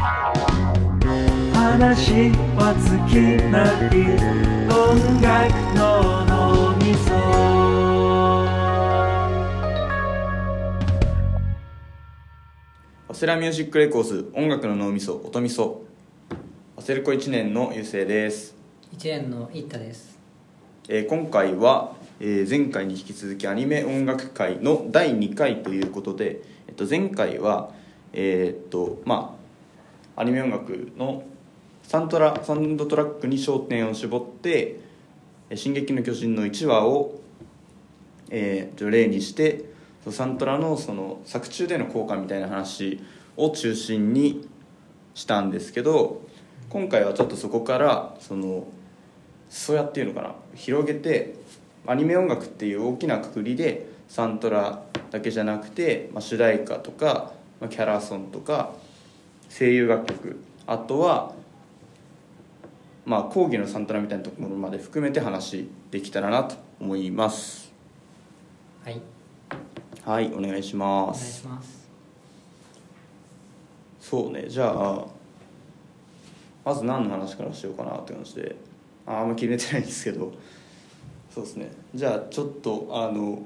話は尽きない音楽の脳みそアセラミュージックレコーズ音楽の脳みそ音みそ。アセルコ1年のゆうせいです、一年の一太です。えー今回は、えー前回に引き続きアニメ音楽会の第2回ということで、えっと、前回はえーっとまあアニメ音楽のサントラサンドトラックに焦点を絞って「進撃の巨人」の1話を、えー例にしてサントラのその作中での効果みたいな話を中心にしたんですけど今回はちょっとそこからそのそうやっていうのかな広げてアニメ音楽っていう大きなくくりでサントラだけじゃなくて、まあ、主題歌とか、まあ、キャラソンとか声優楽曲。あとはまあ講義のサントラみたいなところまで含めて話できたらなと思います。はい。はいお願いしおま願いすします。そうねじゃあまず何の話からしようかなって感じで。ああんま決めてないんですけど。そうですね。じゃあちょっとあの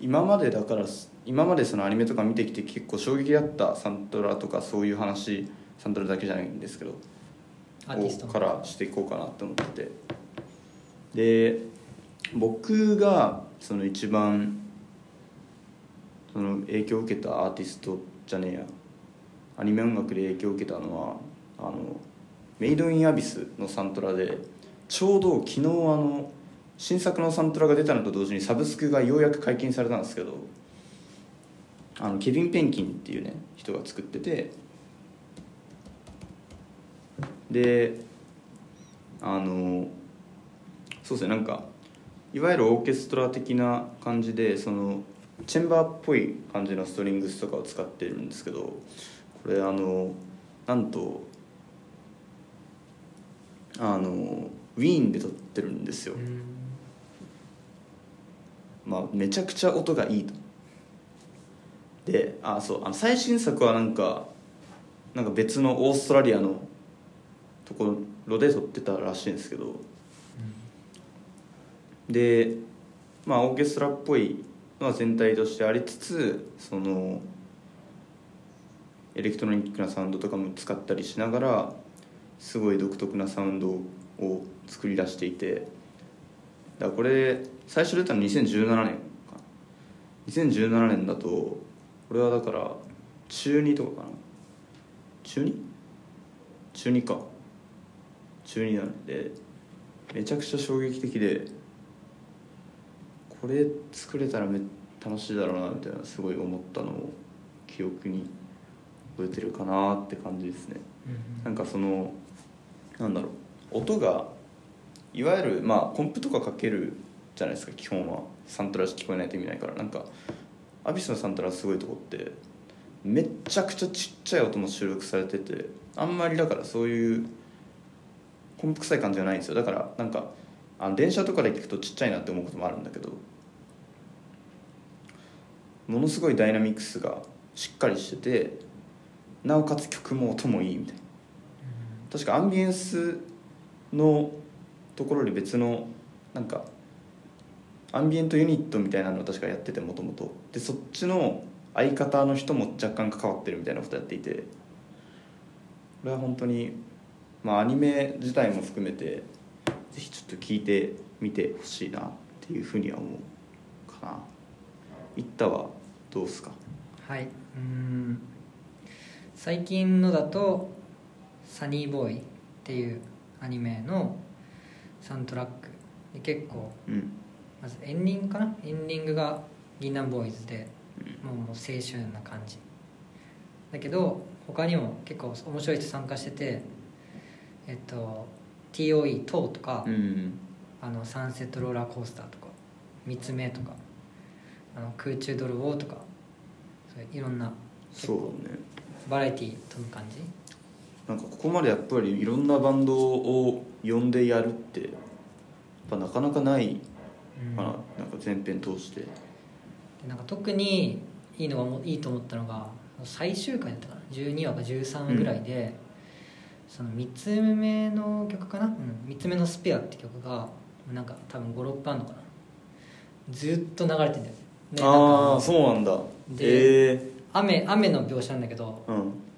今までだから今までそのアニメとか見てきて結構衝撃だったサントラとかそういう話サントラだけじゃないんですけどからしていこうかなって思ってて。で僕がその一番その影響を受けたアーティストじゃねえやアニメ音楽で影響を受けたのはあのメイド・イン・アビスのサントラでちょうど昨日あの新作のサントラが出たのと同時にサブスクがようやく解禁されたんですけどあのケビン・ペンキンっていうね人が作っててであのそうですねなんかいわゆるオーケストラ的な感じでそのチェンバーっぽい感じのストリングスとかを使ってるんですけどこれあのなんとあのウィーンで撮ってるんですよ、まあ、めちゃくちゃ音がいいとであそうあの最新作はなんかなんか別のオーストラリアのところで撮ってたらしいんですけど、でまあオーケストラっぽいのは全体としてありつつそのエレクトロニックなサウンドとかも使ったりしながらすごい独特なサウンドを作り出していて。だからこれ最初出たの2017年か。2017年だとこれはだから中2とかかな。中 2? 中2か。中2なんでめちゃくちゃ衝撃的でこれ作れたらめ楽しいだろうなみたいなすごい思ったのを記憶に覚えてるかなって感じですね。なんかそのなんだろう。音がいわゆるまあコンプとかかけるじゃないですか基本は。サントラしか聞こえないと意味ないから。なんかアビスのサントラすごいとこってめっちゃくちゃちっちゃい音も収録されててあんまりだからそういうコンプ臭い感じじゃないんですよ。だからなんかあの電車とかで聞くとちっちゃいなって思うこともあるんだけどものすごいダイナミクスがしっかりしててなおかつ曲も音もいいみたいな。確かアンビエンスのところで別のなんかアンビエントユニットみたいなのを確かやっててもともと。でそっちの相方の人も若干関わってるみたいなことやっていて。これは本当にまあアニメ自体も含めてぜひちょっと聞いてみてほしいなっていうふうには思うかな。一太はどうですか？はい。うん。最近のだと「サニーボーイ」っていうアニメのサウンドトラックで結構うんまずエンディングかな？エンディングが銀杏ボーイズでもうもう青春な感じ。だけど他にも結構面白い人参加しててえっと TOE トーとか、うん。あのサンセットローラーコースターとか三つ目とかあの空中泥棒とかそういろんな結そう構ね。バラエティー飛ぶ感じ？なんかここまでやっぱりいろんなバンドを呼んでやるってやっぱなかなかないうん。かな,、なんか全編通して。でなんか特にいいのがもいいと思ったのが最終回だったかな。12話か13話ぐらいで、その3つ目の曲かな、うん、3つ目の「スペア」って曲がなんか多分56分あるのかな。ずっと流れてんだよね。ああかそうなんだ。でへえ。雨雨の描写なんだけどうん。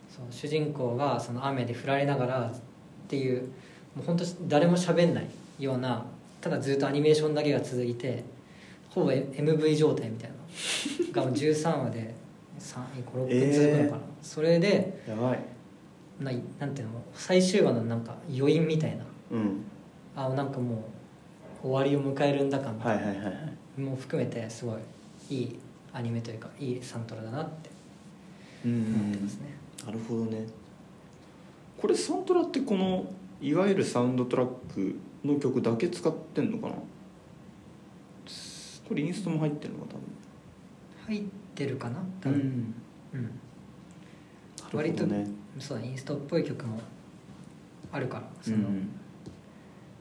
そう主人公がその雨で降られながらっていうもう本当誰も喋んないようなただずっとアニメーションだけが続いてほぼ MV 状態みたいな。がもう13話で56分続くのかな、それでやばい。ななんていうの最終話のなんか余韻みたいな。うん。あなんかもう終わりを迎えるんだ感。はいはいはいはい。も含めてすごいいいアニメというかいいサントラだなって。うん。思ってますね、なるほどね。これサントラってこのいわゆるサウンドトラックの曲だけ使ってんのかな？これインストも入ってるのか入ってるかな？多多分分うん、な割とねそうだインストっぽい曲もあるからその、うん。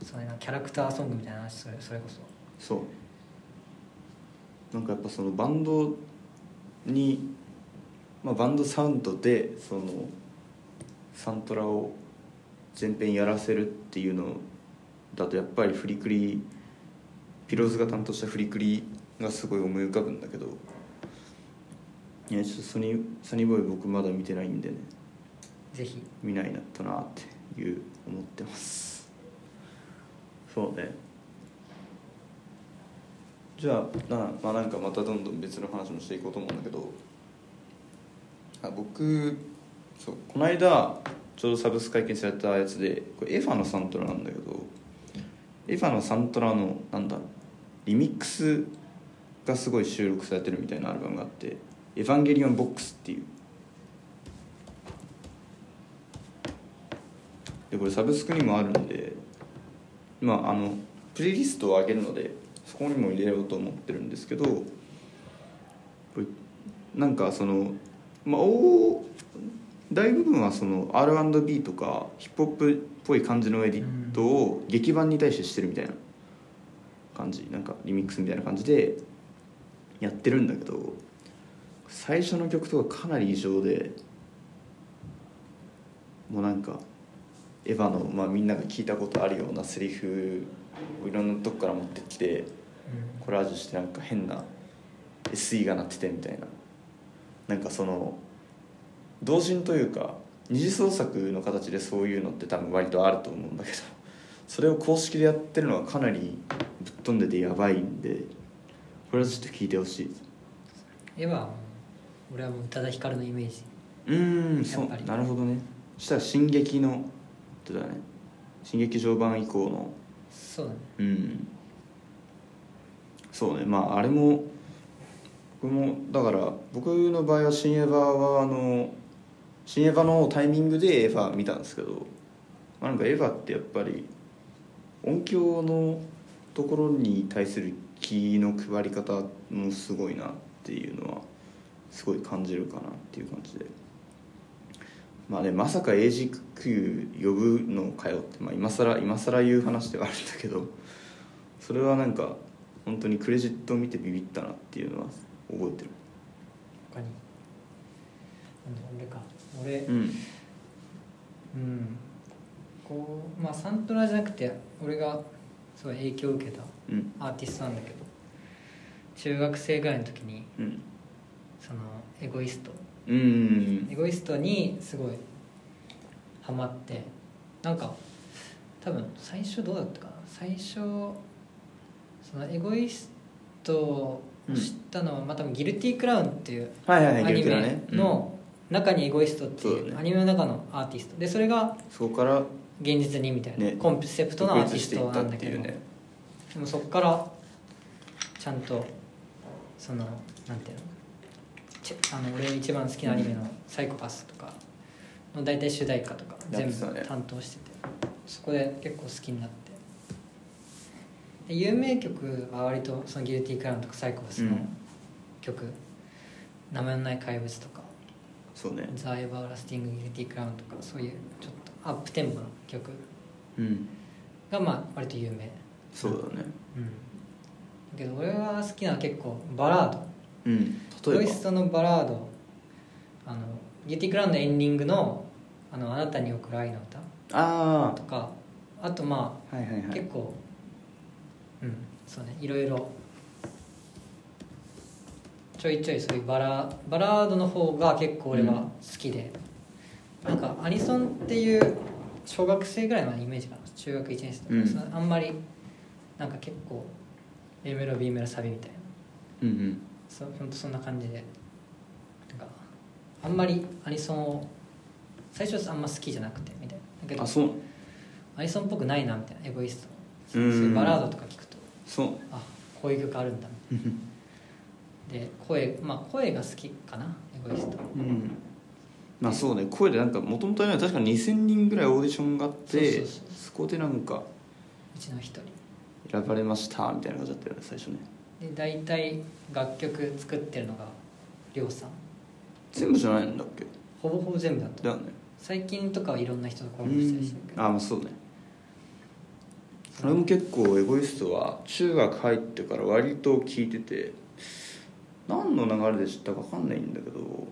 そうキャラクターソングみたいな話それそれこそ。そう。なんかやっぱそのバンドに、まあ、バンドサウンドでそのサントラを全編やらせるっていうのだとやっぱりフリクリピローズが担当したフリクリがすごい思い浮かぶんだけどいやちょっとソニーサニーボーイ僕まだ見てないんでね。ぜひ。見ないなったなっていう思ってます。そうね。じゃあな,、まあ、なんかまたどんどん別の話もしていこうと思うんだけどあ僕そうこの間ちょうどサブスク解禁されたやつでこれエファのサントラなんだけどエファのサントラのなんだろうリミックスがすごい収録されてるみたいなアルバムがあって「エヴァンゲリオンボックス」っていう。でこれサブスクにもあるんでまああのプレイリストを上げるのでそこにも入れようと思ってるんですけどなんかそのまあ大大部分はその R&B とかヒップホップっぽい感じのエディットを劇版に対してしてるみたいな感じ。なんかリミックスみたいな感じでやってるんだけど最初の曲とかかなり異常でもうなんかエヴァの、まあ、みんなが聞いたことあるようなセリフをいろんなとこから持ってきてコラージュしてなんか変な SE が鳴っててみたいな。なんかその同人というか二次創作の形でそういうのって多分割とあると思うんだけどそれを公式でやってるのはかなりぶっ飛んでてやばいんでこれはちょっと聞いてほしい。エヴァ俺はもう宇多田ヒカルのイメージ。うーんそうなるほどね。そしたら「進撃の」ってだね。新劇場版以降の。そうだね。うん。そうね。まああれも僕もだから僕の場合は新エヴァはあの新エヴァのタイミングでエヴァ見たんですけど、まあ、なんかエヴァってやっぱり音響のところに対する気の配り方もすごいなっていうのはすごい感じるかなっていう感じで。まあねまさか AGQ 呼ぶのかよって、まあ、今更今更言う話ではあるんだけどそれはなんか本当にクレジットを見てビビったなっていうのは覚えてる。他に。俺か。俺。うん。うんこうまあサントラじゃなくて俺がすごい影響を受けたうん。アーティストなんだけど中学生ぐらいの時にうん。そのエゴイスト。うんエゴイストにすごいハマってなんか多分最初どうだったかな？最初そのエゴイストを知ったのは、まあ多分ギルティークラウンっていうはいはいはいアニメの中にエゴイストってそうだね。いうアニメの中のアーティスト。でそれがそこから現実にみたいなね。コンセプトのアーティストなんだけど。独立していったっていうね。でもそこからちゃんとそのなんていうのちあの俺一番好きなアニメの「サイコパス」とかの大体主題歌とか全部やってたね。担当しててそこで結構好きになって。で有名曲は割とそのギルティークラウンとかサイコパスのうん。曲「名前のない怪物」とかそうね「ザ・エバーラスティング・ギルティークラウン」とかそういうちょっとアップテンポの曲。うん。がまあ割と有名。そうだね。うん。だけど俺が好きなのは結構バラード。うん。ロ例えば？イストのバラード。あのギューティークラウンのエンディングの「あのあなたに送る愛の歌」あとか。あとまあはいはいあ、はい。結構うん。そうね。いろいろ。ちょいちょいそういうバラバラードの方が結構俺は好きで、なんかアニソンっていう小学生ぐらいのイメージかな。中学1年生とか、うん。そのあんまりなんか結構 A メロ B メロサビみたいな。うんうん。そう本当そんな感じで。なんかあんまりアニソンを最初あんま好きじゃなくてみたいな。だけどあそう。アニソンっぽくないなみたいな。エゴイスト。そううんいうバラードとか聞くと。そう。あこういう曲あるんだ。みたいなで声まあ声が好きかなエゴイスト。うんまあそうね声でなんかもともとは確か2000人ぐらいオーディションがあってそこでなんかうちの一人。選ばれましたみたいな感じだったよね最初ね。で大体楽曲作ってるのがりょうさん。全部じゃないんだっけ？ほぼほぼ全部だとだよね。最近とかはいろんな人とコうラボしたりしてるけど。ん。あまあそうね。俺も結構エゴイストは中学入ってから割と聞いてて何の流れで知ったか分かんないんだけど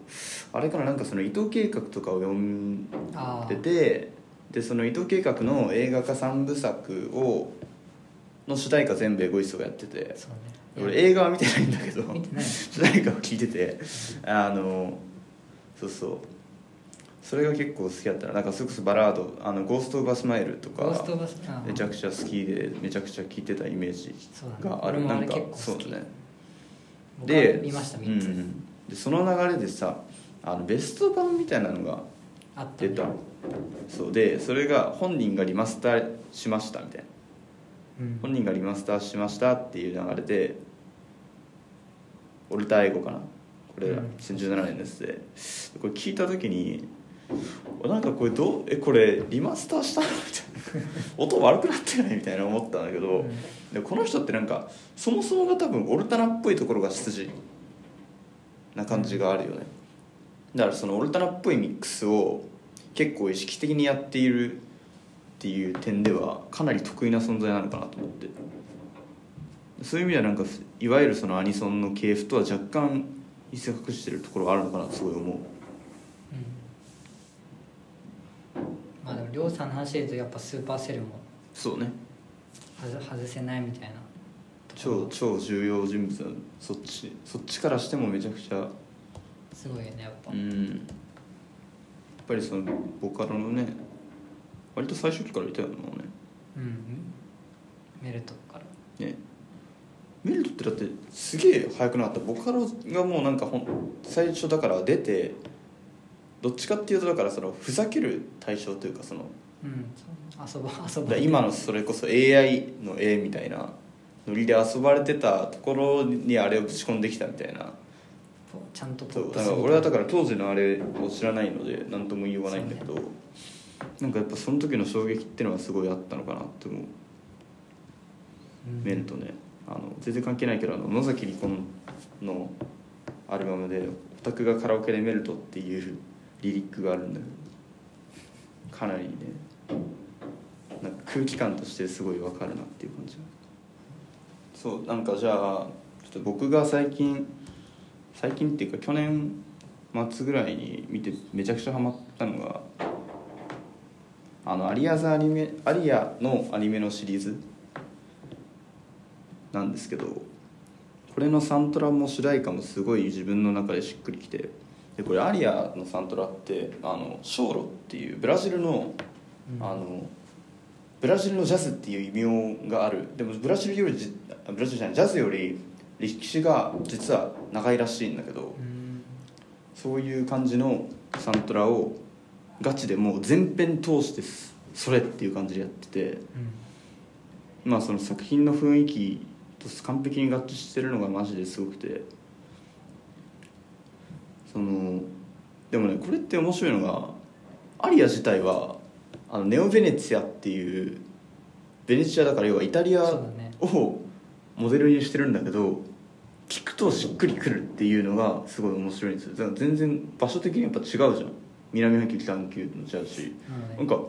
あれからなんかその伊藤計画とかを読んあでてでその伊藤計画の映画化3部作をの主題歌全部エゴイストがやっててね。俺映画は見てないんだけど主題歌を聞いててあのそうそう。それが結構好きだったな。なんかそれこそバラード「あのゴースト・オブ・ア・スマイル」とかめちゃくちゃ好きでめちゃくちゃ聴いてたイメージがある。俺もあれなんかそうだねで見ましたうん3つ、でその流れでさあのベスト版みたいなのが出たそう。でそれが本人がリマスターしましたみたいな。うん。本人がリマスターしましたっていう流れでオルターエゴかな。これがうん。2017年ですで。これ聞いた時になんかこれどうえこれリマスターしたの？みたいな。音悪くなってない？みたいな思ったんだけど、うんでこの人ってなんかそもそもが多分オルタナっぽいところが出自な感じがあるよね。だからそのオルタナっぽいミックスを結構意識的にやっているっていう点ではかなり得意な存在なのかなと思って。そういう意味ではなんかいわゆるそのアニソンの系譜とは若干一線隠してるところがあるのかなとすごい思う。まあでもりょうさんの話で言うとやっぱスーパーセルもそうね外外せないみたいな。超超重要人物そっちそっちからしてもめちゃくちゃ。すごいよねやっぱ、うん。やっぱりそのボカロのね割と最初期からいたよねもうね。うん。メルトから。ね。メルトってだってすげえ早くなかった。ボカロがもうなんかほん最初だから出てどっちかっていうとだからそのふざける対象というかそのうん。遊ば遊ば今のそれこそ AI の絵みたいなノリで遊ばれてたところにあれをぶち込んできたみたいな。ポちゃんとポそうップスだから俺はだから当時のあれを知らないので何とも言いようがないんだけど、なんかやっぱその時の衝撃っていうのはすごいあったのかなって思う、うん。とね。あの全然関係ないけどあの野崎莉子のアルバムで「オタクがカラオケでメルト」っていうリリックがあるんだけどかなりねなんか空気感としてすごい分かるなっていう感じそうなんかじゃあちょっと僕が最近最近っていうか去年末ぐらいに見てめちゃくちゃハマったのがあのアリアザアニメアリアのアニメのシリーズなんですけどこれのサントラも主題歌もすごい自分の中でしっくりきてでこれアリアのサントラってあのショーロっていうブラジルの,、あのブラジルのジャズっていう異名がある。でもブラジルよりじブラジルじゃないジャズより歴史が実は長いらしいんだけどうん。そういう感じのサントラをガチでもう全編通してそれっていう感じでやっててうん。まあその作品の雰囲気と完璧に合致してるのがマジですごくてそのでもねこれって面白いのがアリア自体はあのネオ・ベネツィアっていうベネチアだから要はイタリアをモデルにしてるんだけど聞くとしっくりくるっていうのがすごい面白いんですよ。だから全然場所的にやっぱ違うじゃん。南半球北半球の違うしなのでなんか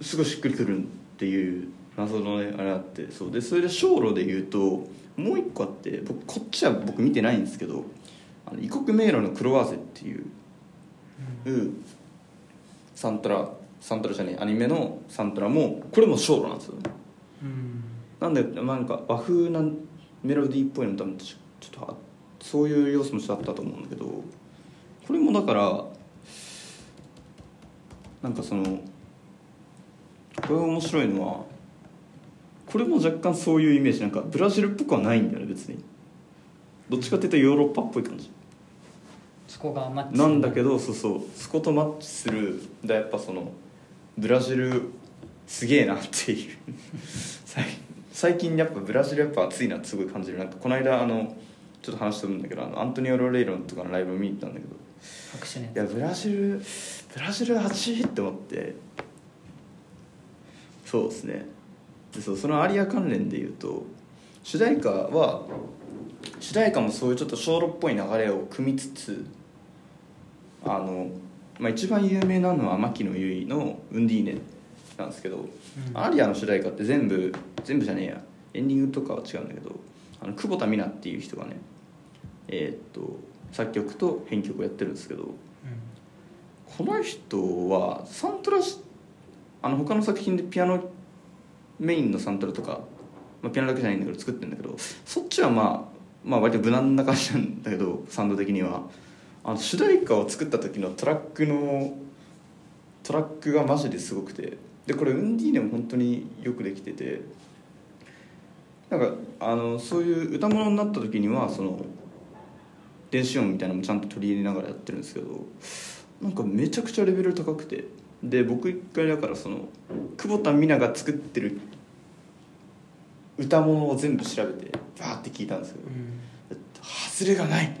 すごいしっくりくるっていう謎のねあれあって。そう。でそれで小路で言うともう一個あって僕こっちは僕見てないんですけど「あの異国迷路のクロワーゼ」っていう、サントラサントラじゃねえアニメのサントラもこれも小路なんですよ。うん。なんでまあなんか和風なメロディーっぽいの多分ちょっとあそういう要素もちょっとあったと思うんだけどこれもだからなんかそのこれが面白いのはこれも若干そういうイメージなんかブラジルっぽくはないんだよね別に。どっちかっていうとヨーロッパっぽい感じ。そこがマッチなんだけどそうそうそことマッチする。だやっぱそのブラジルすげえなっていう。最最近やっぱブラジルやっぱ熱いなってすごい感じるなんかこの間あのちょっと話してるんだけどあのアントニオ・ロレイロンとかのライブ見に行ったんだけど。いやブラジルブラジル8位って思って。そうですね。でそうそのアリア関連で言うと主題歌は主題歌もそういうちょっと小路っぽい流れを組みつつあの、まあ、一番有名なのは牧野由依の「ウンディーネ」なんですけど、アリアの主題歌って全部全部じゃねえや。エンディングとかは違うんだけどあの久保田美奈っていう人がねえーっと作曲と編曲をやってるんですけどこの人はサントラしあの他の作品でピアノメインのサントラとか、まあ、ピアノだけじゃないんだけど作ってるんだけどそっちはまあまあ割と無難な感じなんだけどサウンド的にはあの主題歌を作った時のトラックのトラックがマジですごくてでこれウンディーネも本当によくできててなんかあのそういう歌物になった時にはその電子音みたいなのもちゃんと取り入れながらやってるんですけどなんかめちゃくちゃレベル高くてで僕一回だからその久保田美奈が作ってる歌物を全部調べてバーって聞いたんですけどうん。外れがない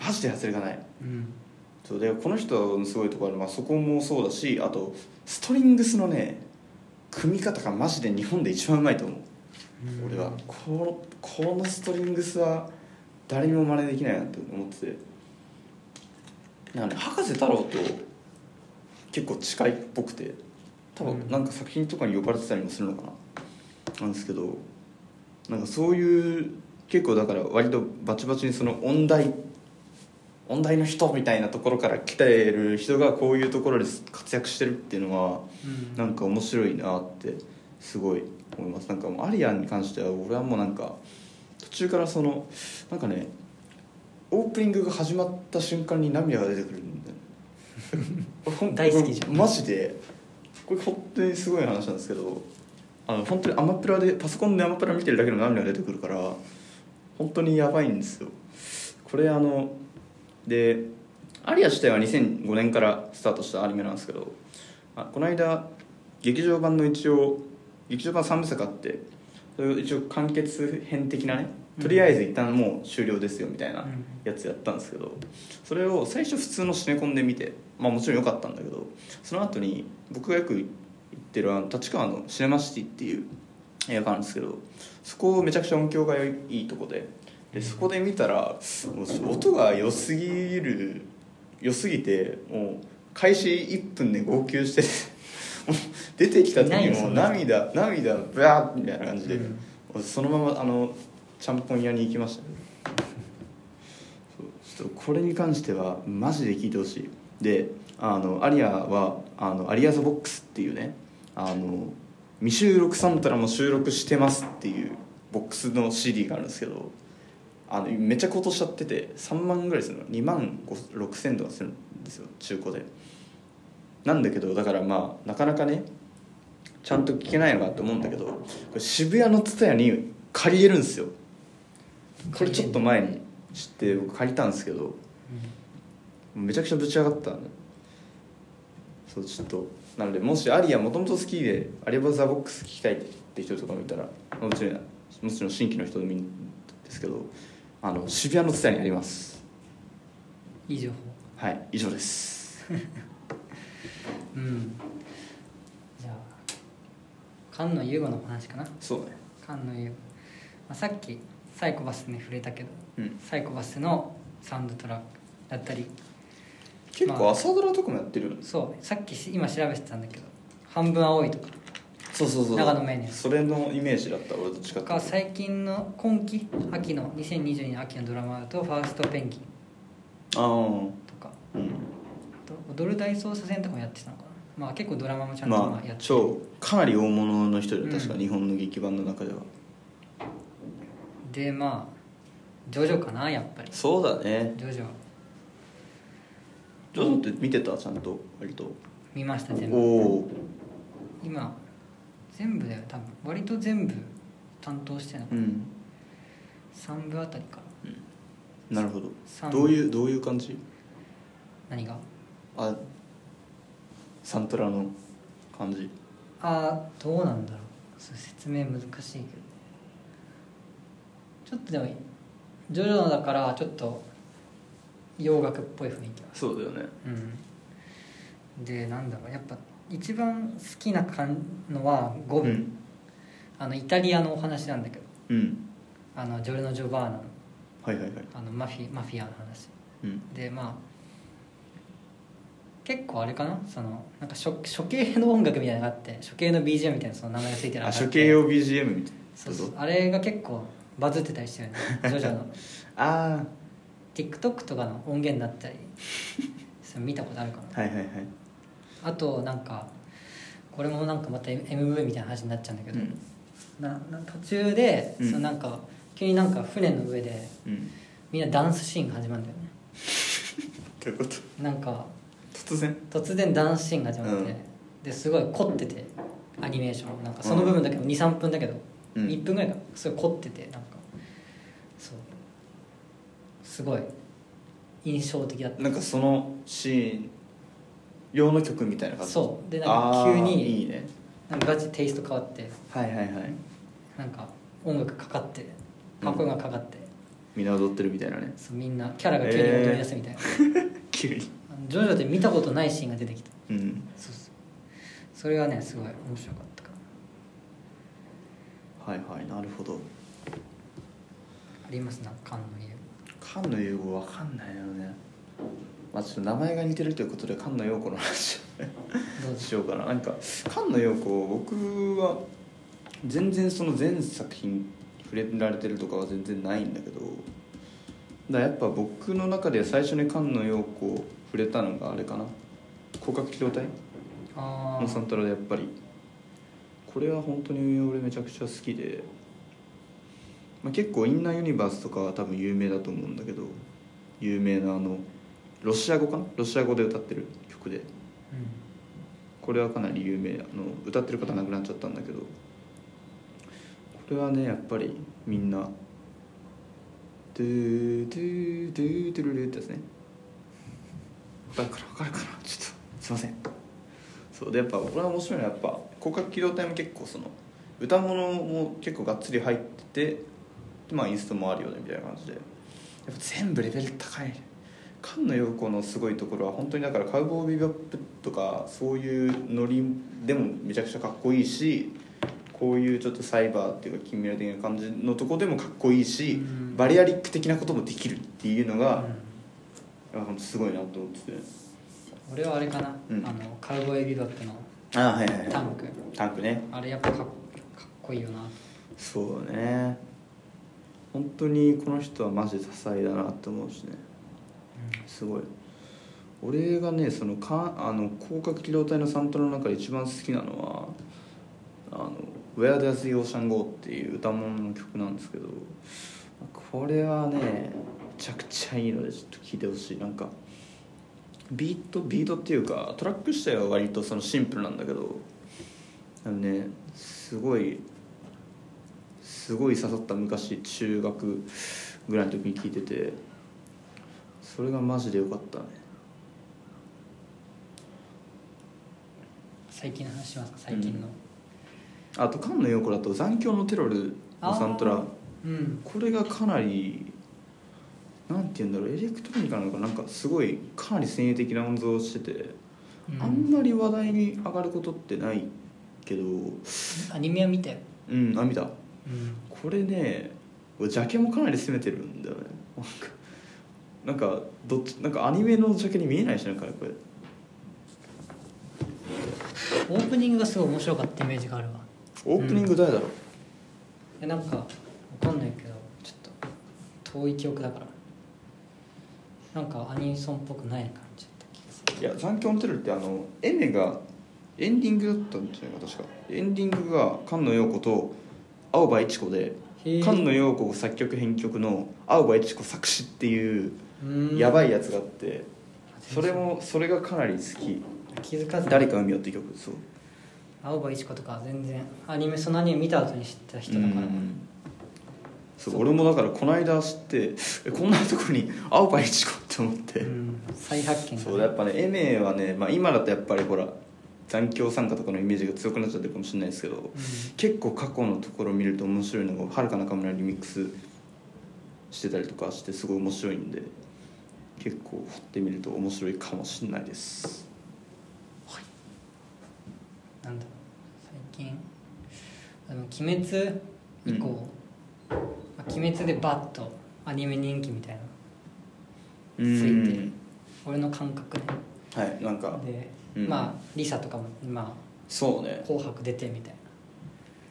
マジで外れがない。うん。そうでこの人のすごいところは、まあ、そこもそうだしあとストリングスのね組み方がマジで日本で一番うまいと思う。うん。俺はこのこのストリングスは誰にも真似できないなって思ってて。なんかね博士太郎と結構近いっぽくて多うん。分なんか作品とかに呼ばれてたりもするのかな。なんですけどなんかそういう結構だから割とバチバチにその音大音大の人みたいなところから来てる人がこういうところで活躍してるっていうのはうん。なんか面白いなってすごい思います。なんかもうアリアンに関しては俺はもうなんか途中からそのなんかねオープニングが始まった瞬間に涙が出てくるんだよ 大好きじゃん。マジでこれ本当にすごい話なんですけどあの本当にアマプラでパソコンでアマプラ見てるだけでも涙が出てくるから本当にやばいんですよ。これあのでアリア自体は2005年からスタートしたアニメなんですけどあこの間劇場版の一応劇場版3部作あってそれを一応完結編的なねとりあえず一旦もう終了ですよみたいなうん。やつやったんですけどそれを最初普通のシネコンで見てまあもちろん良かったんだけどその後に僕がよく行ってるあの立川のシネマシティっていう映画館なんですけどそこめちゃくちゃ音響がいいとこででそこで見たら音が良すぎる良すぎてもう開始1分で号泣して出てきた時も涙涙ブワーみたいな感じで、うん。そのままあのちゃんぽん屋に行きましたね。ちょっとこれに関してはマジで聞いてほしい。であのアリアはあのアリアザボックスっていうねあの未収録サントラも収録してますっていうボックスの CD があるんですけどあのめっちゃ高騰しちゃってて3万ぐらいするの。2万6千とかするんですよ。中古で。なんだけどだからまあなかなかねちゃんと聞けないのかと思うんだけどこれ渋谷の蔦屋に借りれるんですよ。これちょっと前に知って僕借りたんですけどめちゃくちゃぶち上がったそうちょっとなのでもしアリアもともと好きでアリアバザボックス聞きたいって人とかもいたらもちろんもちろん新規の人でもいいんですけどあの渋谷の蔦屋にあります。いい情報はい以上です。うん。じゃあ菅野優吾の話かな。そうね。菅野優吾、まあ、さっきサイコパスに触れたけどうん。サイコパスのサウンドトラックだったり。結構朝ドラとかもやってるんですそう。さっきし今調べてたんだけど「半分青い」とかそうそうそう。長野メイネそれのイメージだった俺とか最近の今期秋の2022年秋のドラマだと「ファーストペンギン。ああ」とか。うん。あと「踊る大捜査線」とかもやってたのかな。まあ結構ドラマもちゃんとまあまあやってる。超かなり大物の人でうん。確か日本の劇版の中では、でまあジョジョかなやっぱり。そうだね。ジョジョ。ジョジョって見てた？ちゃんと割と。見ました全お部。お今全部だよ多分。割と全部担当してるのかな、うん3部あたりかな。るほど。三どういうどういう感じ？何が？あサントラの感じ。ああどうなんだろう。説明難しいけど。ちょっとでもジョジョだからちょっと洋楽っぽい雰囲気は。そうだよね。うん。でなんだろう。やっぱ一番好きなかんのは5部、うん。あのイタリアのお話なんだけど。うん。あのジョルノ・ジョバーナの。はいはいはい。あのマフィマフィアの話。うん。でまあ結構あれかな？そのなんか処処刑の音楽みたいなのがあって処刑の BGM みたいなその名前がついてるのあ処刑用 BGM みたいそうそう。あれが結構バズってたりしてるね ジョジョの。あ TikTok とかの音源になったり。それ見たことあるかな？あはいはいはいあとなんかこれもなんかまた MV みたいな話になっちゃうんだけど、うん。なな途中で、うん。そのなんか急になんか船の上でうん。みんなダンスシーンが始まるんだよね。どういうこと？なんか突然？突然ダンスシーンが始まって、うん。ですごい凝っててアニメーションなんかその部分だけど23分だけど、うん。1分ぐらいか。すごい凝っててなんかそう。すごい印象的だった。なんかそのシーン用の曲みたいな感じ？そう。でなんか急にいいね。なんかガチテイスト変わって。はいはいはい。なんか音楽かかって。かっこかかって、みんな踊ってるみたいなね。そうみんなキャラが急に踊り出すみたいな、急に。ジョジョで見たことないシーンが出てきた。うん。そうそう。それがねすごい面白かったかはいはいなるほど。らあります？な菅の家。菅野優子わかんないよねまあちょっと名前が似てるということで菅野陽子の話をしようかな。なんか菅野陽子僕は全然その全作品触れられてるとかは全然ないんだけどだやっぱ僕の中で最初に菅野陽子触れたのがあれかな。広角機動隊？あのサントラでやっぱり。これは本当に俺めちゃくちゃ好きで、まあ、結構インナーユニバースとかは多分有名だと思うんだけど有名なあのロシア語かな？ロシア語で歌ってる曲で。うこれはかなり有名。あの歌ってる方亡くなっちゃったんだけど。これはねやっぱりみんな「ドゥドゥドゥドゥルル」ってやつね。わかるかなわかるかな？ちょっとすいません。そうでやっぱこれは面白いのはやっぱ広角機動隊も結構その歌物も結構がっつり入っててでまあインストもあるよねみたいな感じで。やっぱ全部レベル高い菅野陽子のすごいところは本当にだからカウボーイビバップとかそういうノリでもめちゃくちゃかっこいいしこういうちょっとサイバーっていうか近未来的な感じのとこでもかっこいいしうん。バリアリック的なこともできるっていうのん、が、うん。本当すごいなと思ってて。俺はあれかな、うん。あのカウボーイビバップのあはいはいはい。タンク。タンクね。あれやっぱかっかっこいいよな。そうだね。本当にこの人はマジで多彩だなって思うしねすごい。俺がねそのかあの広角機動隊のサントラの中で一番好きなのは「あの Where Does the Ocean Go」っていう歌物の曲なんですけどこれはねめちゃくちゃいいのでちょっと聴いてほしい。なんかビートビートっていうかトラック自体は割とそのシンプルなんだけどあのねすごいすごい刺さった昔中学ぐらいの時に聴いててそれがマジでよかったね。最近の話しますか？最近の、あと菅野陽子だと「残響のテロル」のサントラ。あうん。これがかなりなんて言うんだろうエレクトロニカなのかな？なんかすごいかなり先鋭的な音像をしてて、うん。あんまり話題に上がることってないけど。アニメは見たよ、うんあ見た。うん、これねジャケもかなり攻めてるんだよね。なんかなんかどっちなんかアニメのジャケに見えないしなんかこれ。オープニングがすごい面白かったイメージがあるわ。オープニング誰だろう、えなんかわかんないけどちょっと遠い記憶だから。なんかアニソンっぽくない感じだった気がする。いや残響のテロルってあのエメがエンディングだったんじゃないか確か。エンディングが菅野陽子と青葉一子で菅野陽子作曲編曲の青葉一子作詞っていううんやばいやつがあってそれもそれがかなり好き。気づかず。誰か海よって曲そう。青葉一子とか全然アニメそのアニメ見た後に知った人だから。うん。そう俺もだからこの間知ってえこんなとこに 青葉一子って思って、うん。再発見だね。そうやっぱねエメはね、まあ、今だとやっぱりほら残響参加とかのイメージが強くなっちゃってるかもしれないですけど、結構過去のところを見ると面白いのがはるか中村リミックスしてたりとかしてすごい面白いんで結構掘ってみると面白いかもしれないです。なんだろう。最近あの鬼滅以降、まあ鬼滅でバッとアニメ人気みたいなうついてん俺の感覚ねはいなんか。で、うん。まあリサとかもまそうね。あ紅白出てみたい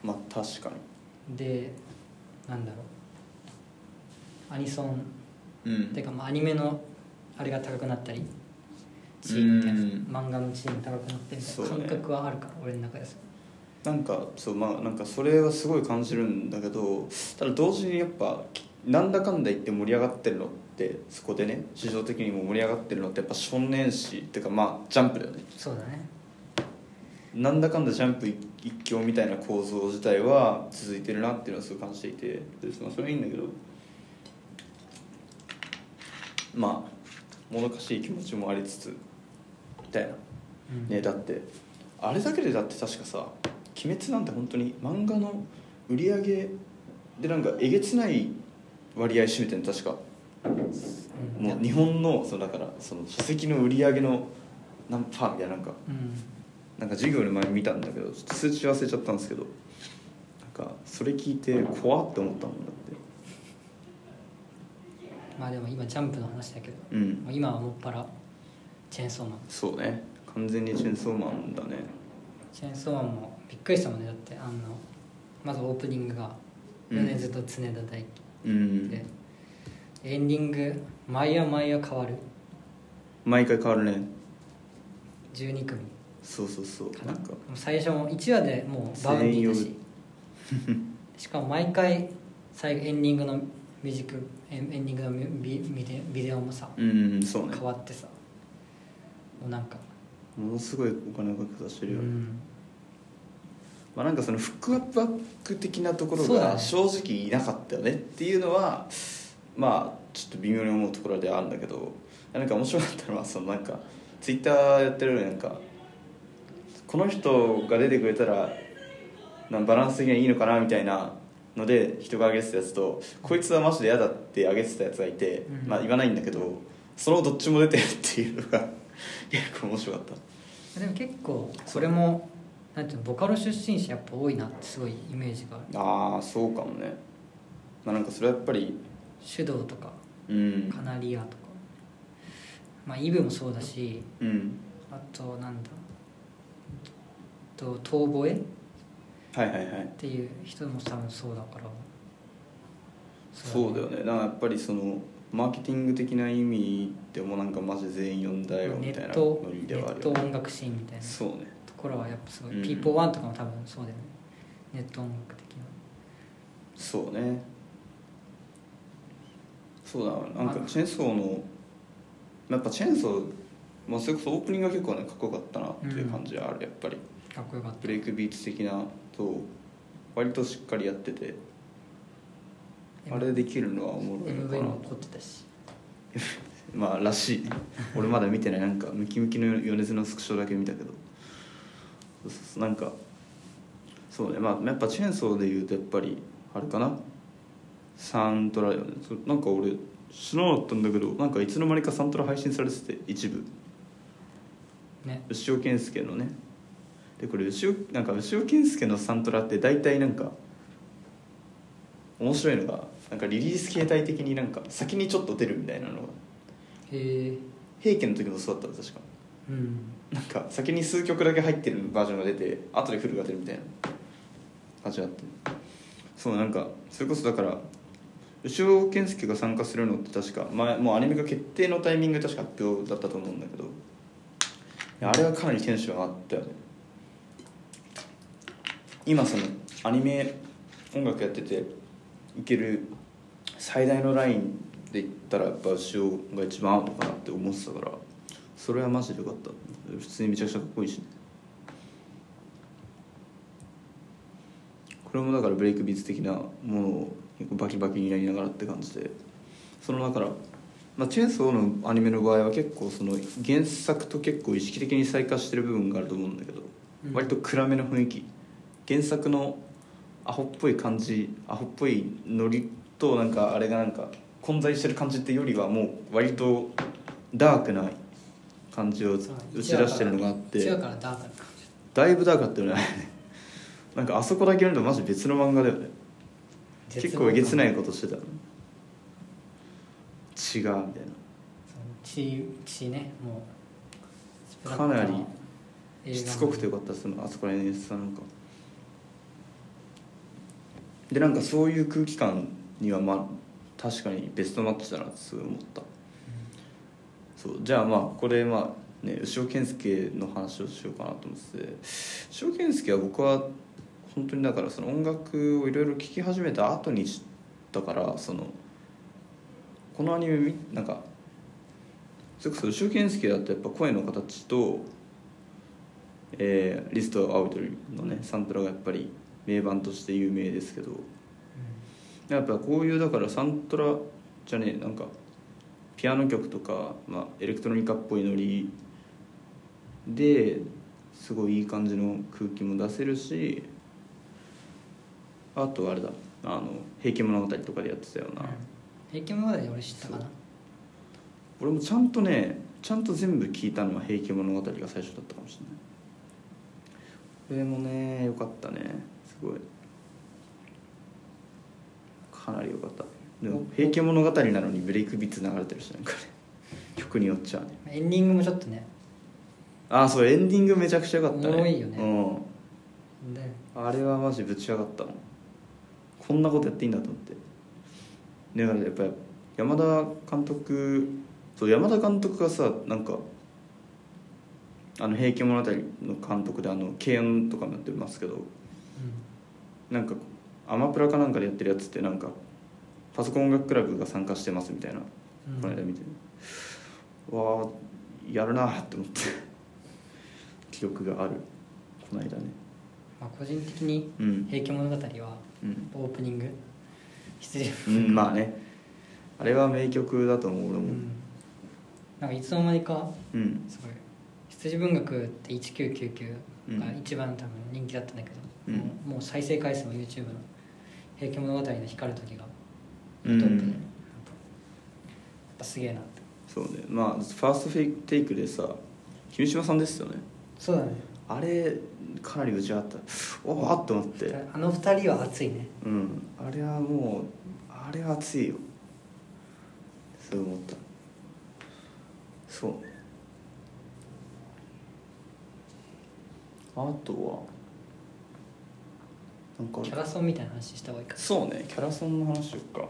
まあ確かなでなんだろう。アニソン。にうん。てかまあアニメのあれが高くなったりチームみたいなうん漫画のチーム高くなってみたいな感覚はあるから、俺の中ですなんかそうまあなんかそれはすごい感じるんだけどただ同時にやっぱなんだかんだ言って盛り上がってるのってそこでね市場的にも盛り上がってるのってやっぱ少年誌っていうかまあジャンプだよね。そうだね。なんだかんだジャンプ一一強みたいな構造自体は続いてるなっていうのはすごい感じていてでまあそれはいいんだけどまあもどかしい気持ちもありつつみたいな。うん。ねだってあれだけでだって確かさ「鬼滅」なんて本当に漫画の売り上げでなんかえげつない割合占めてるの確か。うん。もう日本のそのだからその書籍の売り上げの何パーみたいななんか。うん。なんか授業で前見たんだけどちょっと数値忘れちゃったんですけどなんかそれ聞いて怖って思ったもんだってまあでも今ジャンプの話だけど、うん。今はもっぱらチェーンソーマン。そうね。完全にチェーンソーマンだね。チェーンソーマンもびっくりしたもんね。だってあのまずオープニングがうん。米津と常田大うん。輝で、エンディング毎夜毎夜変わる。毎回変わるね。12組。そうそうそう。かな。んなか最初も1話でもう Vaundy だし。しかも毎回最後エンディングのミュージックエンエンディングのビビビデビデオもさうんそうね。変わってさもうなんか。ものすごいお金をかけさせてうるよね、ん。まあ、なんかそのフックアップバック的なところが正直いなかったよねっていうのはまあちょっと微妙に思うところではあるんだけどなんか面白かったのはそのなんかツイッターやってるのになんかこの人が出てくれたらなんバランス的にはいいのかなみたいなので人が上げてたやつとこいつはマジで嫌だって上げてたやつがいて、うん。まあ言わないんだけどそのどっちも出てるっていうのが 結構面白かった。でも結構それもなんていうのボカロ出身者やっぱ多いなってすごいイメージがある。ああそうかもね。まあなんかそれはやっぱり手動とかうん。カナリアとか。まあイブもそうだしうん。あとなんだと遠吠えっはいはいはい。ていう人も多分そうだから。そうだよね。だからやっぱりそのマーケティング的な意味でもなんかマジ全員呼んだよみネたいなノリネではあるよね。ット音楽シーンみたいな。そうね。ところはやっぱすごい、うん。ピーポーワンとかも多分そうだよね。ネット音楽的な。そうね。そうだななんかまあ。チェーンソーのやっぱチェーンソー、まあ、それこそオープニングが結構ねかっこよかったなっていう感じはあるやっぱり。かっこよかった。ブレイクビーツ的なと割としっかりやってて。あれできるのはおもろいのか MV なも凝ってたし。まあらしい。ね俺まだ見てない。なんかムキムキの米津のスクショだけ見たけど。そうそうそう。なんかそうね。まあやっぱチェーンソーで言うとやっぱりあれかな。サントラよね。そなんか俺知らなかったんだけどなんかいつの間にかサントラ配信されてて一部。ね。牛尾健介のねでこれ牛尾なんか牛尾健介のサントラって大体なんか面白いのがなんかリリース形態的になんか先にちょっと出るみたいなの。がへえ平家の時もそうだったの確か。うん。なんか先に数曲だけ入ってるバージョンが出て後でフルが出るみたいな。感じがあって。そうなんかそれこそだから牛尾健介が参加するのって確か前もうアニメが決定のタイミングで確か発表だったと思うんだけど。あれはかなりテンション上がったよね今そのアニメ音楽やってていける最大のラインで言ったらやっぱ後ろが一番合うのかなって思ってたからそれはマジでよかった。普通にめちゃくちゃかっこいいし。ねこれもだからブレイクビーツ的なものをバキバキにやりながらって感じで。そのだから、まあ、チェーンソーのアニメの場合は結構その原作と結構意識的に再化してる部分があると思うんだけど、うん割と暗めの雰囲気。原作のアホっぽい感じアホっぽいノリとなんかあれがなんか混在してる感じってよりはもう割とダークな感じを打ち出してるのがあって違うからダークな感じ。だいぶダークだったよねなんかあそこだけ読んでマジ別の漫画だよね結構えげつないいことしてた。の違うみたいな。血血ねもう。かなりしつこくてよかったですあそこら辺の演出はなんかでなんかそういう空気感にはまあ確かにベストマッチだなってすごい思った、そうじゃあまあこれまあね牛尾健介の話をしようかなと思ってて。牛尾健介は僕は本当にだからその音楽をいろいろ聴き始めた後に知ったからそのこのアニメみなんかそれこそ牛尾健介だとやっぱ声の形とえーリストアウトのねサントラがやっぱり名盤として有名ですけど。やっぱこういうだからサントラじゃねえなんかピアノ曲とか、まあ、エレクトロニカっぽいノリですごいいい感じの空気も出せるしあとあれだあの「平家物語」とかでやってたような、平家物語で俺知ったかな？俺もちゃんとねちゃんと全部聞いたのは「平家物語」が最初だったかもしれない。これもねよかったね。すごい。かなりよかった。でも「平家物語」なのにブレイクビッツ流れてるしなんかね曲によっちゃね。エンディングもちょっとね。あああそうエンディングめちゃくちゃよかったね。おもろいよね。うん。であれはマジぶち上がったのこんなことやっていいんだと思って。だからやっぱり山田監督そう山田監督がさなんかあの「平家物語」の監督であの軽音とかもやってますけどなんかアマプラかなんかでやってるやつってなんかパソコン音楽クラブが参加してますみたいな、うん。この間見て。わあやるなって思って 記憶がある。この間ね。まあ、個人的にうん「平家物語」はうん。オープニング？羊うんまあね。あれは名曲だと思う俺も。うん。なんかいつの間にかうん。すごい羊文学って1999が一番多分人気だったんだけど、うん。もう再生回数も YouTube の「平家物語」の光る時がトうん。ップで、やっぱすげえなって。そうね。まあファーストフェイクテイクでさ君島さんですよね。そうだね。あれかなり打ち上がった。おおって思って。あの二人は熱いね。うん。あれはもうあれは熱いよ。そう思った。そう。ねあとはなんか。キャラソンみたいな話した方がいいかそうねキャラソンの話しよっか。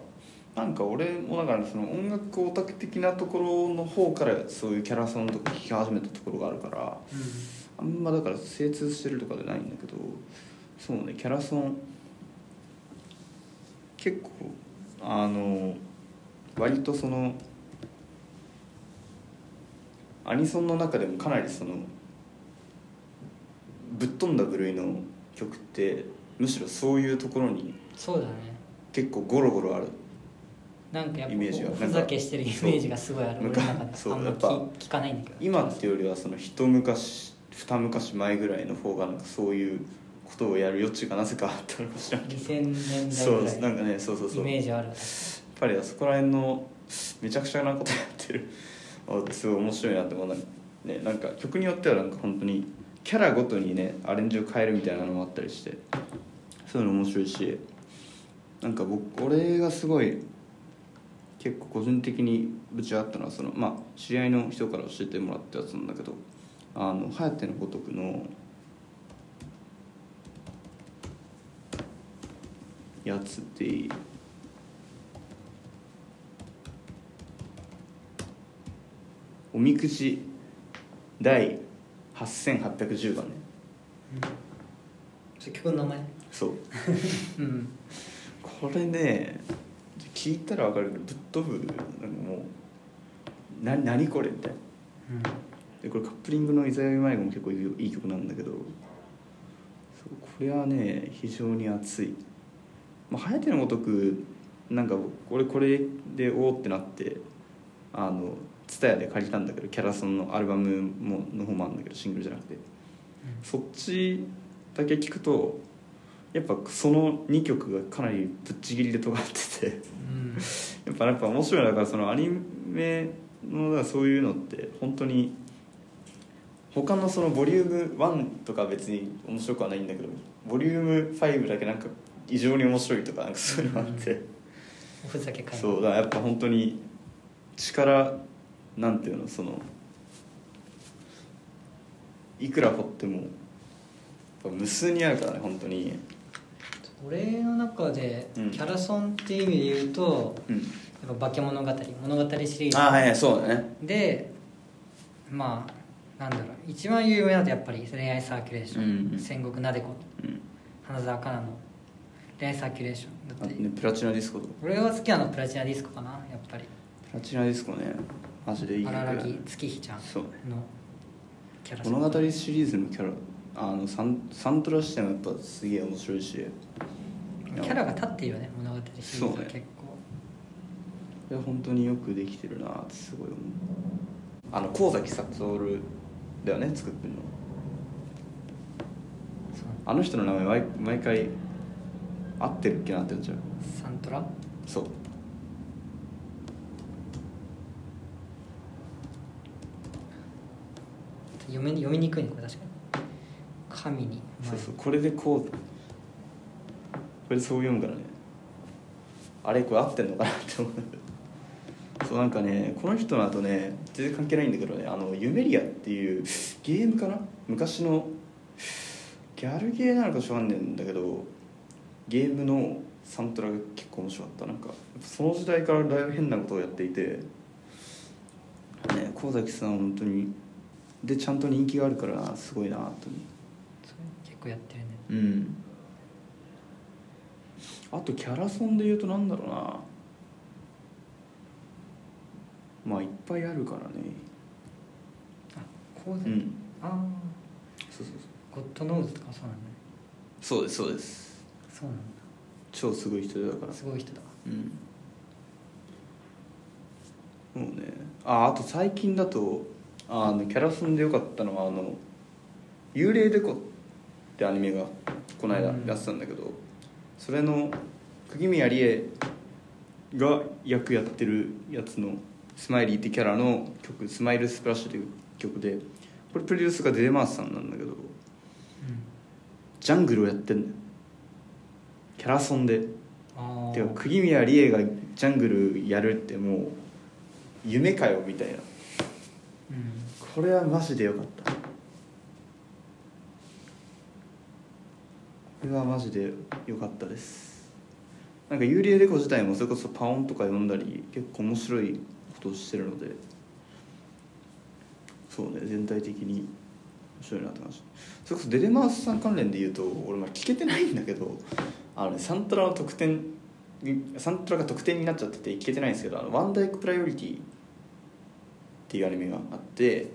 なんか俺もだからその音楽オタク的なところの方からそういうキャラソンとか聴き始めたところがあるからあんまだから精通してるとかじゃないんだけどそうねキャラソン結構あの割とそのアニソンの中でもかなりそのぶっ飛んだ部類の曲ってむしろそういうところにそうだね。結構ゴロゴロあるなんかやっぱイメージが。こうふざけしてるイメージがすごいある。そう。俺の中で。あんまそうやっぱ聞聞かないんだけど。今っていうよりはその一昔二昔前ぐらいの方がなんかそういうことをやる余地がなぜかあったのかしらんけど。2000年代そうぐらいなんかねそうそうそう。イメージあるやっぱりあそこら辺のめちゃくちゃなことやってる。あすごい面白いなって思うねなんか曲によってはなんか本当にキャラごとにねアレンジを変えるみたいなのもあったりしてそういうの面白いしなんか僕俺がすごい結構個人的にぶち上がったのはそのまあ知り合いの人から教えてもらったやつなんだけど「あの颯のごとく」のやつでおみくじ第8810番ね。それ曲の名前。そう。うん。これね聞いたら分かるけどぶっ飛ぶなんかもうな何これみたいな。でこれカップリングの「いざよい迷子」も結構いい曲なんだけどそうこれはね非常に熱い。まあ颯のごとくなんか俺これでおおってなってあの TSUTAYA で借りたんだけどキャラソンのアルバムもの方もあるんだけどシングルじゃなくて。そっちだけ聞くとやっぱその2曲がかなりぶっちぎりで尖ってて。うん。やっぱやっぱ面白いなだからそのアニメのそういうのって本当に他のそのボリューム1とか別に面白くはないんだけどボリューム5だけなんか異常に面白いとかなんかそういうのがあって、おふざけ会そうだやっぱ本当に力なんていうのそのいくら掘っても無数にあるからね本当に俺の中でうん。キャラソンっていう意味で言うと、うん。やっぱ化け物語物語シリーズ。ああはいはいそうだね。でまあなんだろう一番有名なのはやっぱり恋愛サーキュレーション、うんうん。戦国なでこうん。花澤香菜の恋愛サーキュレーション。あだって、ねプラチナディスコとか。俺が好きなのはプラチナディスコかなやっぱり。プラチナディスコね。マジでいい荒木月日ちゃんのキャラソン。物語シリーズのキャラあのサンサントラしてもやっぱすげえ面白いしキャラが立ってるよね物語シリーズは結構。いや本当によくできてるなってすごい思う。あの神崎悟だよね作ってるの。あの人の名前毎毎回合ってるっけなってなっちゃう。サントラ？そう。読み読みにくいねこれ確かに。神に。そうそうこれでこうこれでそう読むからね。あれこれ合ってんのかなって思う。そうなんかねこの人の後ね全然関係ないんだけどねあのユメリアっていうゲームかな？昔のギャルゲーなのかしわかんねえんだけどゲームのサントラが結構面白かった。なんかその時代からだいぶ変なことをやっていてね神崎さん本当にでちゃんと人気があるからなすごいなと思ってそれ結構やってるね。うんあとキャラソンで言うとなんだろうな。まあいっぱいあるからね。あこうで、うん。ああそうそうそう。ゴッドノーズとかそうなんだねそうですそうです。そうなん超すごい人だから。だすごい人だ。うん。もうね。ああと最近だとあのキャラソンでよかったのはあの「幽霊デコ」ってアニメがこの間うん。やってたんだけど、それの釘宮理恵が役やってるやつの「スマイリー」ってキャラの曲「スマイルスプラッシュ」という曲でこれプロデュースが DÉ DÉ MOUSE さんなんだけどジャングルをやってんだよ。キャラソンで。てか釘宮理恵がジャングルやるってもう夢かよみたいな。うん。これはマジでよかったれはマジでよかったです。なんか幽霊レコ自体もそれこそパオンとか読んだり結構面白いことをしてるのでそうね全体的に面白いなって感じ。それこそデデマースさん関連で言うと俺まあ聞けてないんだけどあの、ね、サントラの特典にサントラが特典になっちゃってて聞けてないんですけど「あのワンダイクプライオリティ」っていうアニメがあって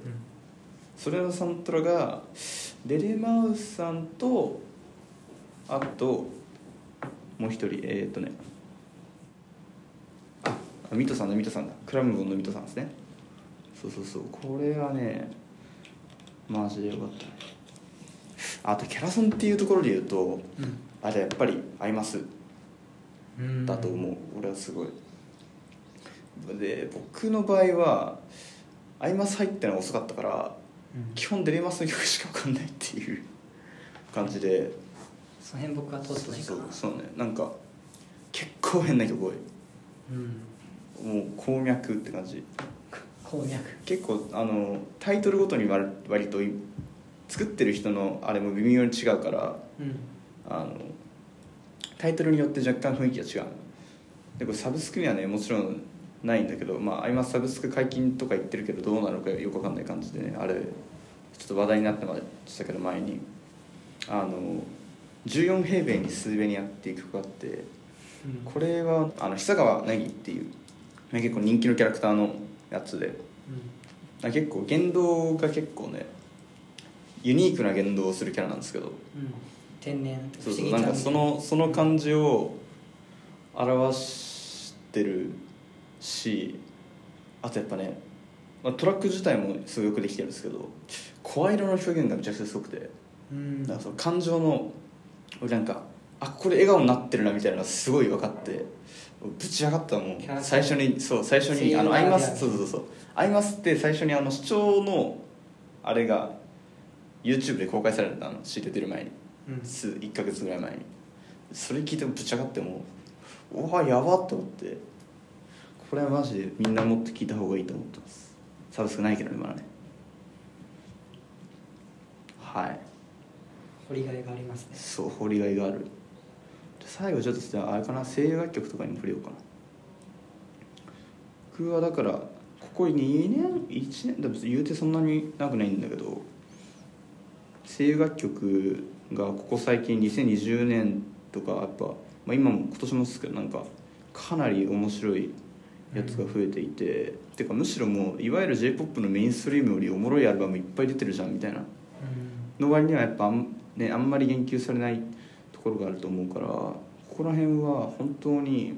それのサントラがデレマウスさんとあともう一人えーっとね。ああミトさんだミトさんだ。クラムボンのミトさんですね。そうそうそう。これはねマジでよかったね。あとキャラソンっていうところで言うとうん。あれやっぱりアイマスうん。だと思う、俺はすごい。で僕の場合はアイマス入ったのが遅かったからうん。基本デレマスの曲しか分かんないっていう感じでその辺僕は通ってないかそうなそう。ねなんか結構変な曲多い。うんもう鉱脈って感じ。鉱脈。結構あのタイトルごとに割割とい作ってる人のあれも微妙に違うからうんあのタイトルによって若干雰囲気が違うでこれサブスクにはねもちろんないんだけどまあ今サブスク解禁とか言ってるけどどうなのかよくわかんない感じでねあれちょっと話題になってましたけど前に。あの14平米に数ベニアっていう曲があってうん。これはあの久川凪っていうまあ結構人気のキャラクターのやつであ結構言動が結構ねユニークな言動をするキャラなんですけどうん。天然そうそうなんかそのその感じを表してるしあとやっぱね、まあ、トラック自体もすごくできてるんですけど声色の表現がめちゃくちゃすごくてうん。だからその感情の俺なんかあこれ笑顔になってるなみたいなのがすごい分かってぶち上がったもんキャラクター。最初にそう最初にあのアイマスそうそうそう。アイマスって最初にあの視聴のあれが YouTube で公開されたの知れてる前に。うん。数1か月ぐらい前に。それ聞いてぶち上がってもううわやばっと思って。これはマジでみんなもっと聞いた方がいいと思ってます。サブスクないけどねまだね。はい掘りがいがありますねそう掘りがいがある。で最後ちょっとじゃああれかな声優楽曲とかにも触れようかな。僕はだからここ2年1年だ言うてそんなに長くないんだけど声優楽曲がここ最近2020年とかやっぱ、まあ、今も今年もですけどなんかかなり面白いやつが増えていて、てかむしろもういわゆる j p o p のメインストリームよりおもろいアルバムいっぱい出てるじゃんみたいな。うん。の割にはやっぱあん,、ね、あんまり言及されないところがあると思うからここら辺は本当に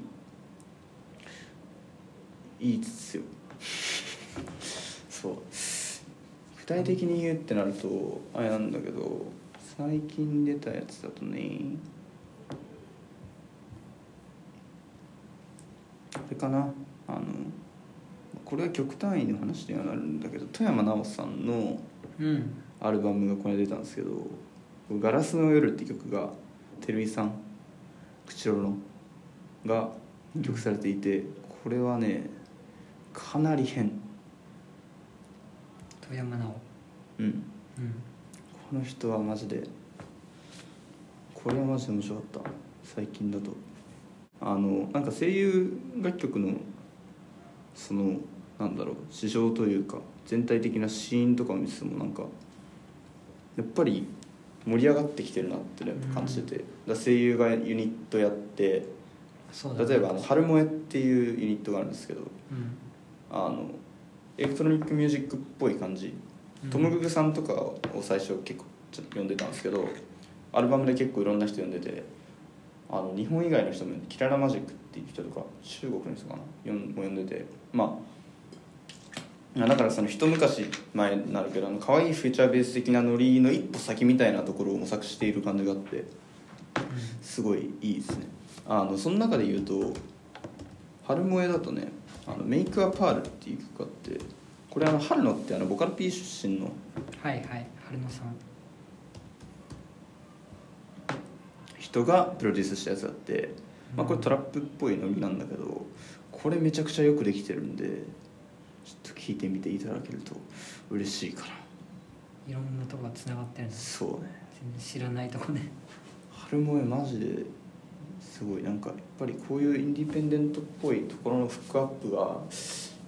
いいですよ。そう。具体的に言うってなるとあれなんだけど最近出たやつだとねあれかな？あのこれは極単位の話にはなるんだけど富山直さんのうん。アルバムがこれ出たんですけど「ガラスの夜」って曲が照井さん口ロのが曲されていてこれはねかなり変。富山直。うん。うん。この人はマジでこれはマジで面白かった。最近だと。あのなんか声優楽曲のそのなんだろう市場というか全体的なシーンとかを見ててもなんかやっぱり盛り上がってきてるなってね感じてて、だ声優がユニットやって例えばあの「春萌え」っていうユニットがあるんですけどうん。あのエレクトロニックミュージックっぽい感じ。うん。トム・ググさんとかを最初結構ちょっと読んでたんですけどアルバムで結構いろんな人読んでてあの日本以外の人もキララマジックっていう人とか中国の人かなも読んでてまあだからその一昔前になるけどあの可愛いフューチャーベース的なノリの一歩先みたいなところを模索している感じがあってすごいいいですね。あのその中で言うと春萌えだとね「あのメイクアパール」っていう曲があってこれあの春野ってあのボカロ P 出身のはいはい春野さん。人がプロデュースしたやつがあって、まあ、これトラップっぽいノリなんだけどこれめちゃくちゃよくできてるんで聞いてみていただけると嬉しいかないろんなとこがつながってるんですそうね。全然知らないとこね。春萌えマジですごいなんかやっぱりこういうインディペンデントっぽいところのフックアップが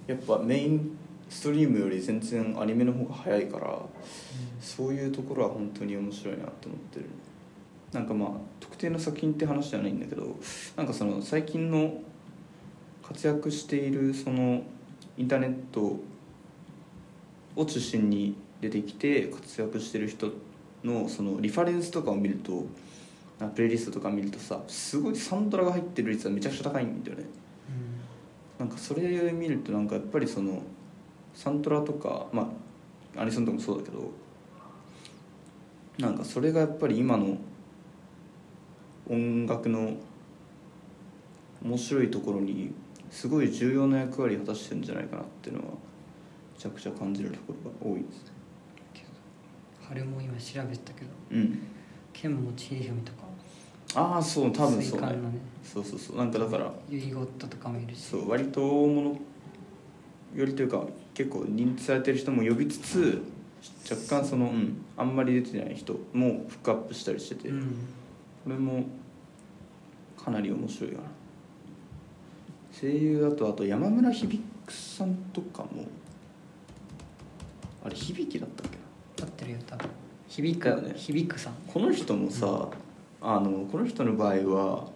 やっぱメインストリームより全然アニメの方が早いからそういうところは本当に面白いなと思ってる。なんかまあ特定の作品って話じゃないんだけどなんかその最近の活躍しているそのインターネットを中心に出てきて活躍してる人のそのリファレンスとかを見るとあプレイリストとか見るとさすごいサントラが入ってる率はめちゃくちゃ高いんだよね。なんかそれ見るとなんかやっぱりそのサントラとかまあアニソンとかもそうだけどなんかそれがやっぱり今の音楽の面白いところにすごい重要な役割を果たしてるんじゃないかなっていうのはめちゃくちゃ感じるところが多いです。ね春も今調べてたけどうん。剣持ちひみとかああそう多分そう。ねねそうそうそう。なんかだからとかもいるし。そう割と大物よりというか結構認知されてる人も呼びつつ若干その、うん、あんまり出てない人もフックアップしたりしてて、こうん。れもかなり面白いかな。声優だとあと山村響さんとかもあれ響きだったっけってるよ多分。響く、だよね。響くさん。この人もさあのこの人の場合は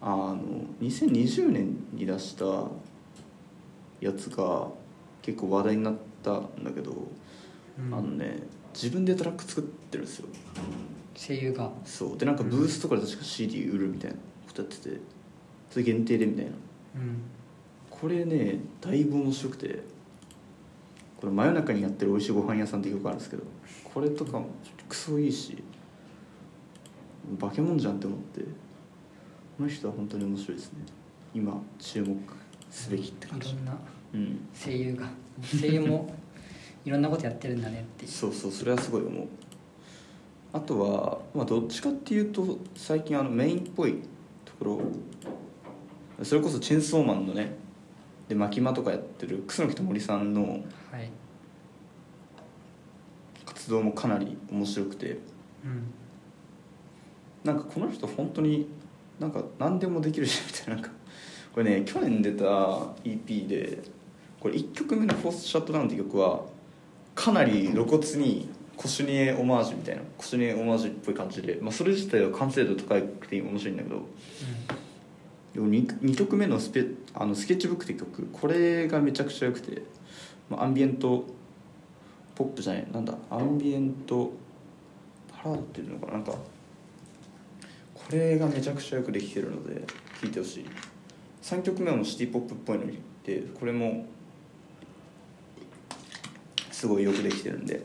あの2020年に出したやつが結構話題になったんだけど、うん。あのね自分でトラック作ってるんですよ。声優が。そう。でなんかブースとかで確か CD 売るみたいなことやっててそれ限定でみたいな。うん。これねだいぶ面白くてこれ真夜中にやってる美味しいご飯屋さんって曲あるんですけどこれとかもクソいいし化け物じゃんって思ってこの人は本当に面白いですね。今注目すべきって感じ。いろんなうん。声優が。声優も いろんなことやってるんだねって。そうそうそれはすごい思う。あとは、まあ、どっちかっていうと最近あのメインっぽいところそれこそチェンソーマンのねで牧間とかやってる楠木智さんのはい。活動もかなり面白くて。うん。なんかこの人本当になんか何でもできるしみたいな。なんかこれね去年出た EP でこれ1曲目の「フォースシャットダウン」って曲はかなり露骨にコシュニエオマージュみたいなコシュニエオマージュっぽい感じで、まあ、それ自体は完成度高くて面白いんだけど。でも 2, 2曲目のスペあの「スケッチブック」って曲これがめちゃくちゃ良くて、まあ、アンビエントポップじゃないなんだアンビエントパラーっていうのかななんかこれがめちゃくちゃよくできてるので聴いてほしい。3曲目もシティポップっぽいのにでこれもすごいよくできてるんで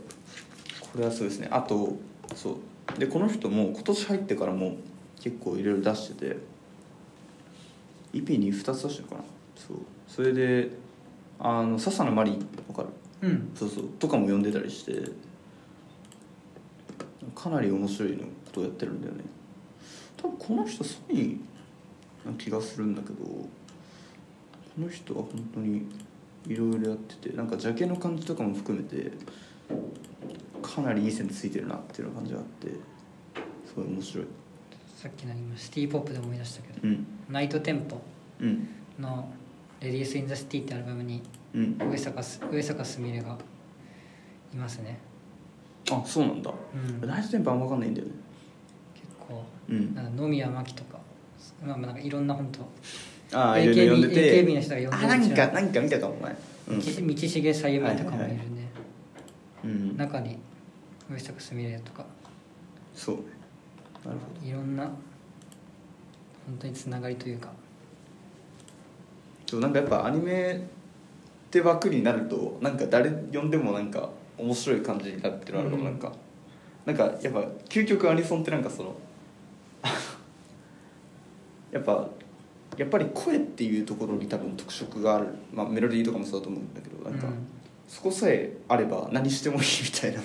これはそうですね。あとそう。でこの人も今年入ってからも結構いろいろ出してて EP に2つ出してるかな。そう。それであの笹野マリわかる？うん。そうそうとかも読んでたりして。かなり面白いのことをやってるんだよね。多分この人ソニーな気がするんだけどこの人は本当にいろいろやっててなんかジャケの感じとかも含めてかなりいい線ついてるなっていう感じがあってすごい面白い。さっきの今シティポップで思い出したけどうん「ナイトテンポうん」の「レディース・イン・ザ・シティ」ってアルバムにうん。上坂す上坂すみれがいますね。あそうなんだ。うん。ナイトテンポあんま分かんないんだよね。結構うん。なんか野宮真紀とかまあまあなんかいろんな本当ああいろいろ読んでて。AKB の人が読んでるあなんかなんか見たかも前。うん。道道重さゆみとかもいるね、うん。中に上坂すみれとか。そうね。なるほど。いろんな本当につながりというかそうなんかやっぱアニメって枠になるとなんか誰読んでもなんか面白い感じになってるのあるかもうん。なんか、なんかやっぱ究極アニソンってなんかその やっぱやっぱり声っていうところに多分特色がある、まあ、メロディーとかもそうだと思うんだけどなんか、うん。そこさえあれば何してもいいみたいな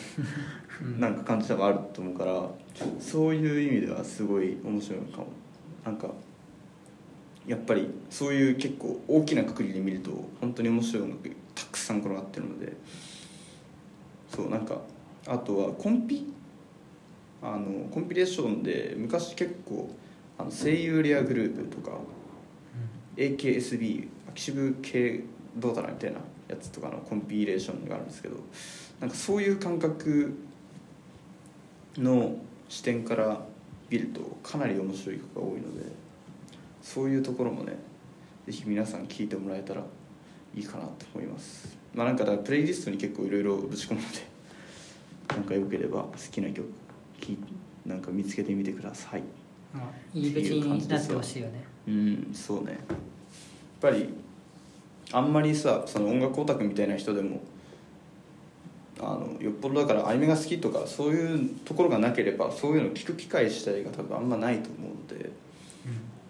うん。なんか感じ多分あると思うからそういう意味ではすごい面白いのかも。なんかやっぱりそういう結構大きなくくりで見ると本当に面白い音楽たくさん転がってるのでそうなんかあとはコンピ？あのコンピレーションで昔結構あの声優レアグループとか AKSB アキシブ系どうだなみたいなやつとかのコンピレーションがあるんですけどなんかそういう感覚の視点から見るとかなり面白い曲が多いのでそういうところもねぜひ皆さん聴いてもらえたらいいかなと思います。まあなんかだからプレイリストに結構いろいろぶち込むのでなんかよければ好きな曲聴いなんか見つけてみてください。まあいいべきになってほしいよね。うんそうね。やっぱりあんまりさその音楽オタクみたいな人でもあのよっぽどだからアニメが好きとかそういうところがなければそういうのを聞く機会自体が多分あんまないと思うので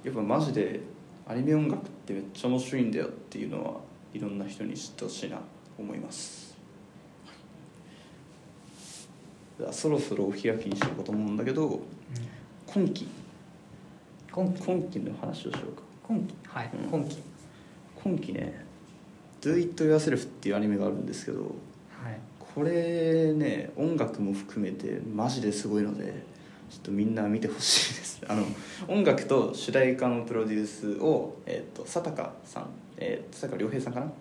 やっぱマジでアニメ音楽ってめっちゃ面白いんだよっていうのはいろんな人に知ってほしいなと思います。ではそろそろお開きにしようかと思うんだけど今期。今期。今期の話をしようか。今期。はい、うん。今期。今期ね「Do It Yourself」っていうアニメがあるんですけどはい。これね音楽も含めてマジですごいのでちょっとみんな見てほしいです。あの音楽と主題歌のプロデュースを、えー、と佐高さん、えー、佐高良平さんかな？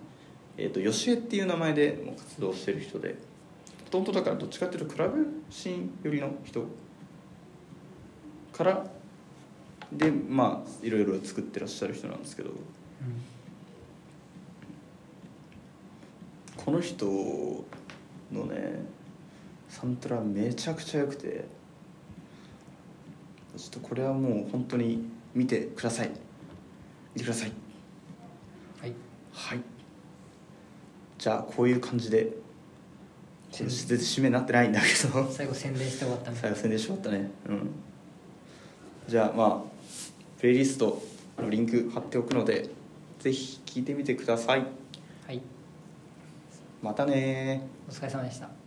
えっ、と吉江っていう名前でもう活動してる人でもとだからどっちかっていうとクラブシーン寄りの人からでまあいろいろ作ってらっしゃる人なんですけど。この人のねサントラめちゃくちゃ良くてちょっとこれはもう本当に見てください。見てください。はい。はい。じゃあこういう感じで全然締めになってないんだけど。最後宣伝して終わったみたい最後宣伝しまったね。うん。じゃあまあプレイリストのリンク貼っておくのでぜひ聞いてみてください。はい。またねお疲れ様でした